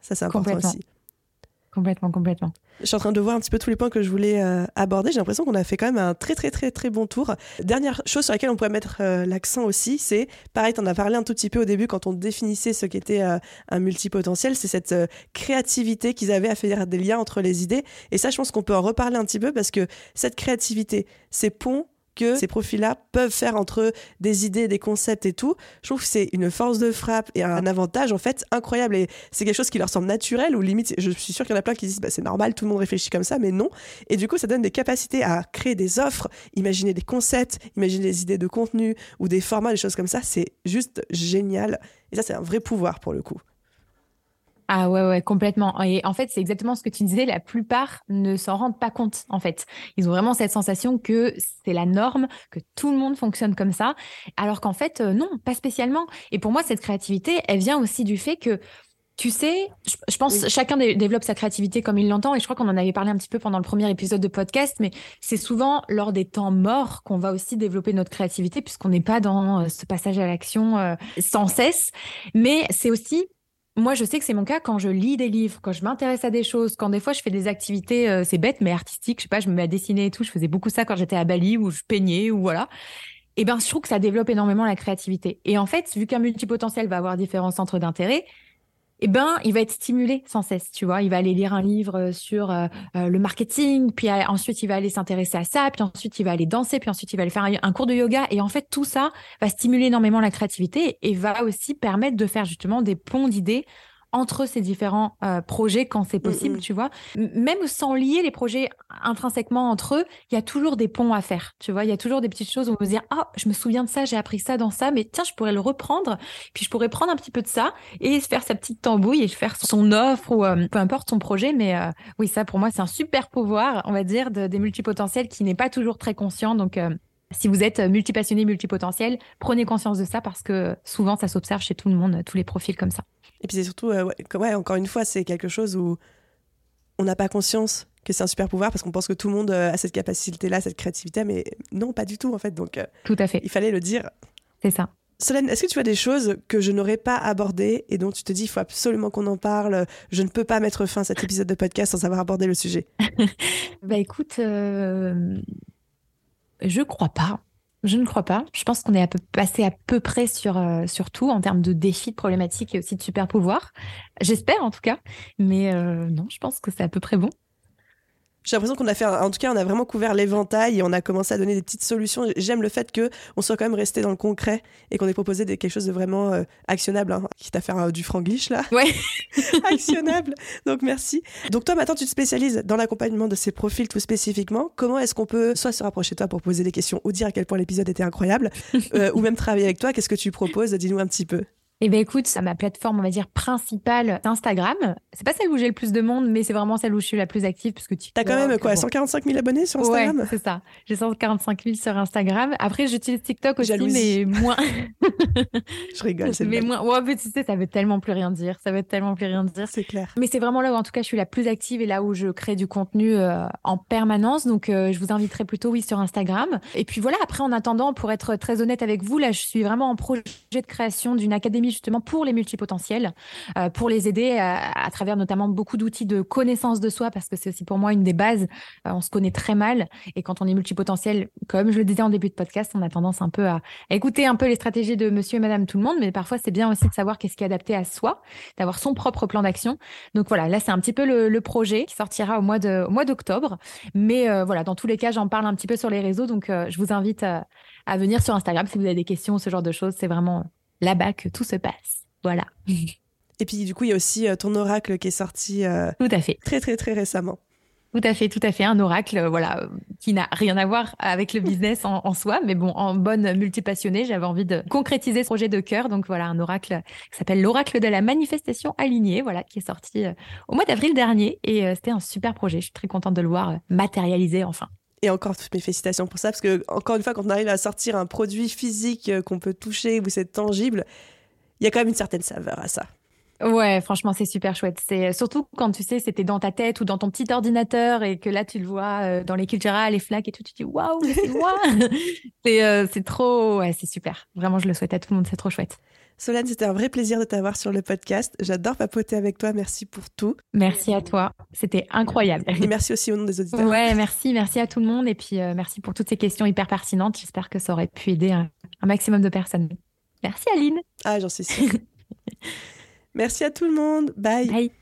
Ça c'est important aussi. Complètement, complètement. Je suis en train de voir un petit peu tous les points que je voulais euh, aborder. J'ai l'impression qu'on a fait quand même un très, très, très, très bon tour. Dernière chose sur laquelle on pourrait mettre euh, l'accent aussi, c'est, pareil, tu en as parlé un tout petit peu au début quand on définissait ce qu'était euh, un multipotentiel, c'est cette créativité qu'ils avaient à faire des liens entre les idées. Et ça, je pense qu'on peut en reparler un petit peu parce que cette créativité, ces ponts que ces profils-là peuvent faire entre des idées, des concepts et tout. Je trouve que c'est une force de frappe et un avantage en fait incroyable. Et c'est quelque chose qui leur semble naturel ou limite, je suis sûre qu'il y en a plein qui disent bah, c'est normal, tout le monde réfléchit comme ça, mais non. Et du coup, ça donne des capacités à créer des offres, imaginer des concepts, imaginer des idées de contenu ou des formats, des choses comme ça. C'est juste génial. Et ça, c'est un vrai pouvoir pour le coup. Ah ouais, ouais, complètement. Et en fait, c'est exactement ce que tu disais. La plupart ne s'en rendent pas compte, en fait. Ils ont vraiment cette sensation que c'est la norme, que tout le monde fonctionne comme ça. Alors qu'en fait, euh, non, pas spécialement. Et pour moi, cette créativité, elle vient aussi du fait que tu sais, je, pense chacun développe sa créativité comme il l'entend et je crois qu'on en avait parlé un petit peu pendant le premier épisode de podcast, mais c'est souvent lors des temps morts qu'on va aussi développer notre créativité puisqu'on n'est pas dans euh, ce passage à l'action euh, sans cesse. Mais c'est aussi moi, je sais que c'est mon cas quand je lis des livres, quand je m'intéresse à des choses, quand des fois je fais des activités, euh, c'est bête, mais artistiques, je sais pas, je me mets à dessiner et tout. Je faisais beaucoup ça quand j'étais à Bali ou je peignais ou voilà. Et eh ben, je trouve que ça développe énormément la créativité. Et en fait, vu qu'un multipotentiel va avoir différents centres d'intérêt, eh ben, il va être stimulé sans cesse, tu vois. Il va aller lire un livre euh, sur euh, le marketing, puis ensuite il va aller s'intéresser à ça, puis ensuite il va aller danser, puis ensuite il va aller faire un, cours de yoga. Et en fait, tout ça va stimuler énormément la créativité et va aussi permettre de faire justement des ponts d'idées entre ces différents euh, projets quand c'est possible, mm, mm. tu vois. Même sans lier les projets intrinsèquement entre eux, il y a toujours des ponts à faire, tu vois. Il y a toujours des petites choses où on peut se dire, ah, je me souviens de ça, j'ai appris ça dans ça, mais tiens, je pourrais le reprendre, puis je pourrais prendre un petit peu de ça et faire sa petite tambouille et faire son offre ou euh, peu importe son projet. Mais euh, oui, ça, pour moi, c'est un super pouvoir, on va dire, des multipotentiels qui n'est pas toujours très conscient. Donc, si vous êtes multipassionné, multipotentiel, prenez conscience de ça parce que souvent ça s'observe chez tout le monde, tous les profils comme ça. Et puis c'est surtout, euh, ouais, encore une fois, c'est quelque chose où on n'a pas conscience que c'est un super pouvoir parce qu'on pense que tout le monde euh, a cette capacité-là, cette créativité, mais non, pas du tout en fait. Donc, euh, tout à fait. Il fallait le dire. C'est ça. Solène, est-ce que tu vois des choses que je n'aurais pas abordées et dont tu te dis il faut absolument qu'on en parle Je ne peux pas mettre fin à cet épisode de podcast sans avoir abordé le sujet? bah écoute, je crois pas. Je ne crois pas. Je pense qu'on est à peu, passé à peu près sur, euh, sur tout en termes de défis, de problématiques et aussi de super pouvoirs. J'espère en tout cas. Mais euh, non, je pense que c'est à peu près bon. J'ai l'impression qu'on a fait, en tout cas, on a vraiment couvert l'éventail et on a commencé à donner des petites solutions. J'aime le fait que on soit quand même resté dans le concret et qu'on ait proposé des, quelque chose de vraiment euh, actionnable, hein, quitte à faire du franglish là. Ouais. actionnable. Donc merci. Donc toi, maintenant, tu te spécialises dans l'accompagnement de ces profils tout spécifiquement. Comment est-ce qu'on peut soit se rapprocher de toi pour poser des questions ou dire à quel point l'épisode était incroyable, euh, ou même travailler avec toi? Qu'est-ce que tu proposes? Dis-nous un petit peu. Eh bien, écoute, ma plateforme, on va dire, principale, Instagram. C'est pas celle où j'ai le plus de monde, mais c'est vraiment celle où je suis la plus active parce que tu. T'as quand même quoi, 145 000 abonnés sur Instagram? Ouais, c'est ça. J'ai 145 000 sur Instagram. Après, j'utilise TikTok aussi, mais moins. je rigole, c'est Mais moins. Ouais, mais tu sais, ça veut tellement plus rien dire. Ça veut tellement plus rien dire. C'est clair. Mais c'est vraiment là où, en tout cas, je suis la plus active et là où je crée du contenu euh, en permanence. Donc, euh, je vous inviterai plutôt, oui, sur Instagram. Et puis voilà, après, en attendant, pour être très honnête avec vous, là, je suis vraiment en projet de création d'une académie justement pour les multipotentiels, euh, pour les aider à, travers notamment beaucoup d'outils de connaissance de soi, parce que c'est aussi pour moi une des bases. Euh, on se connaît très mal et quand on est multipotentiel, comme je le disais en début de podcast, on a tendance un peu à, écouter un peu les stratégies de monsieur et madame tout le monde, mais parfois c'est bien aussi de savoir qu'est-ce qui est adapté à soi, d'avoir son propre plan d'action. Donc voilà, là c'est un petit peu le, projet qui sortira au mois de, au d'octobre. Mais euh, voilà, dans tous les cas, j'en parle un petit peu sur les réseaux, donc je vous invite à, à venir sur Instagram si vous avez des questions, ce genre de choses. C'est vraiment là-bas que tout se passe. Voilà. Et puis du coup, il y a aussi euh, ton oracle qui est sorti euh, tout à fait. très très très récemment. Tout à fait, tout à fait. Un oracle, euh, voilà, qui n'a rien à voir avec le business en, soi, mais bon, en bonne multipassionnée, j'avais envie de concrétiser ce projet de cœur. Donc voilà, un oracle qui s'appelle l'oracle de la manifestation alignée, voilà, qui est sorti au mois d'avril dernier. Et c'était un super projet. Je suis très contente de le voir matérialisé enfin. Et encore toutes mes félicitations pour ça, parce que encore une fois, quand on arrive à sortir un produit physique euh, qu'on peut toucher, où c'est tangible, il y a quand même une certaine saveur à ça. Ouais, franchement, c'est super chouette. C'est surtout quand tu sais, c'était dans ta tête ou dans ton petit ordinateur et que là, tu le vois euh, dans les Cultura, les flaques et tout, tu te dis waouh, c'est moi. Euh, c'est trop, ouais, c'est super. Vraiment, je le souhaite à tout le monde, c'est trop chouette. Solène, c'était un vrai plaisir de t'avoir sur le podcast. J'adore papoter avec toi. Merci pour tout. Merci à toi. C'était incroyable. Et merci aussi au nom des auditeurs. Ouais, merci. Merci à tout le monde. Et puis, euh, merci pour toutes ces questions hyper pertinentes. J'espère que ça aurait pu aider un, un maximum de personnes. Merci, Aline. Ah, j'en suis sûre. merci à tout le monde. Bye. Bye.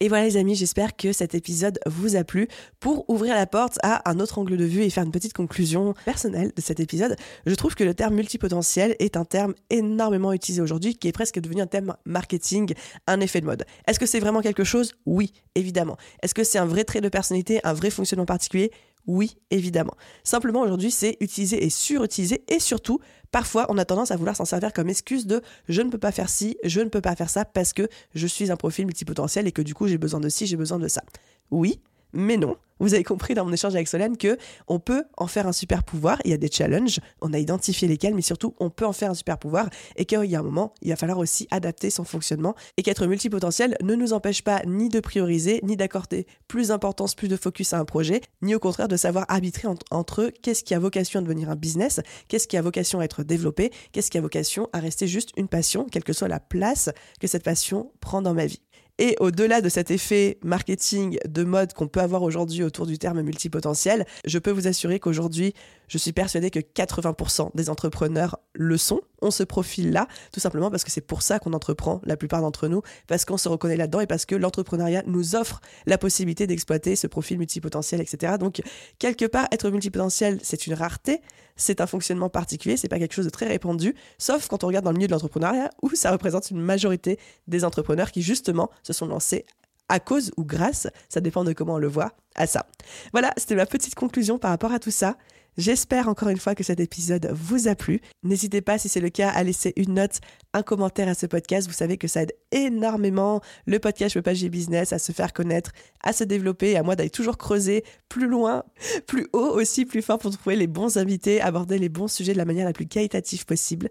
Et voilà les amis, j'espère que cet épisode vous a plu. Pour ouvrir la porte à un autre angle de vue et faire une petite conclusion personnelle de cet épisode, je trouve que le terme multipotentiel est un terme énormément utilisé aujourd'hui, qui est presque devenu un terme marketing, un effet de mode. Est-ce que c'est vraiment quelque chose? Oui, évidemment. Est-ce que c'est un vrai trait de personnalité, un vrai fonctionnement particulier? Oui, évidemment. Simplement, aujourd'hui, c'est utilisé et surutilisé et surtout, parfois, on a tendance à vouloir s'en servir comme excuse de je ne peux pas faire ci, je ne peux pas faire ça parce que je suis un profil multipotentiel et que du coup, j'ai besoin de ci, j'ai besoin de ça. Oui, mais non. Vous avez compris dans mon échange avec Solène que on peut en faire un super pouvoir. Il y a des challenges, on a identifié lesquels, mais surtout on peut en faire un super pouvoir et qu'il y a un moment, il va falloir aussi adapter son fonctionnement et qu'être multipotentiel ne nous empêche pas ni de prioriser, ni d'accorder plus d'importance, plus de focus à un projet, ni au contraire de savoir arbitrer entre qu'est-ce qui a vocation à devenir un business, qu'est-ce qui a vocation à être développé, qu'est-ce qui a vocation à rester juste une passion, quelle que soit la place que cette passion prend dans ma vie. Et au-delà de cet effet marketing de mode qu'on peut avoir aujourd'hui autour du terme multipotentiel, je peux vous assurer qu'aujourd'hui, je suis persuadée que 80% des entrepreneurs le sont, ont ce profil-là, tout simplement parce que c'est pour ça qu'on entreprend, la plupart d'entre nous, parce qu'on se reconnaît là-dedans et parce que l'entrepreneuriat nous offre la possibilité d'exploiter ce profil multipotentiel, etc. Donc, quelque part, être multipotentiel, c'est une rareté, c'est un fonctionnement particulier, c'est pas quelque chose de très répandu, sauf quand on regarde dans le milieu de l'entrepreneuriat où ça représente une majorité des entrepreneurs qui, justement, se sont lancés à cause ou grâce, ça dépend de comment on le voit, à ça. Voilà, c'était ma petite conclusion par rapport à tout ça. J'espère encore une fois que cet épisode vous a plu. N'hésitez pas, si c'est le cas, à laisser une note, un commentaire à ce podcast. Vous savez que ça aide énormément le podcast Je peux pas business à se faire connaître, à se développer, à moi d'aller toujours creuser plus loin, plus haut aussi, plus fort pour trouver les bons invités, aborder les bons sujets de la manière la plus qualitative possible.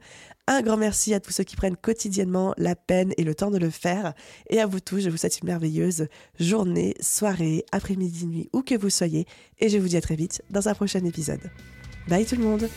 Un grand merci à tous ceux qui prennent quotidiennement la peine et le temps de le faire. Et à vous tous, je vous souhaite une merveilleuse journée, soirée, après-midi, nuit, où que vous soyez. Et je vous dis à très vite dans un prochain épisode. Bye tout le monde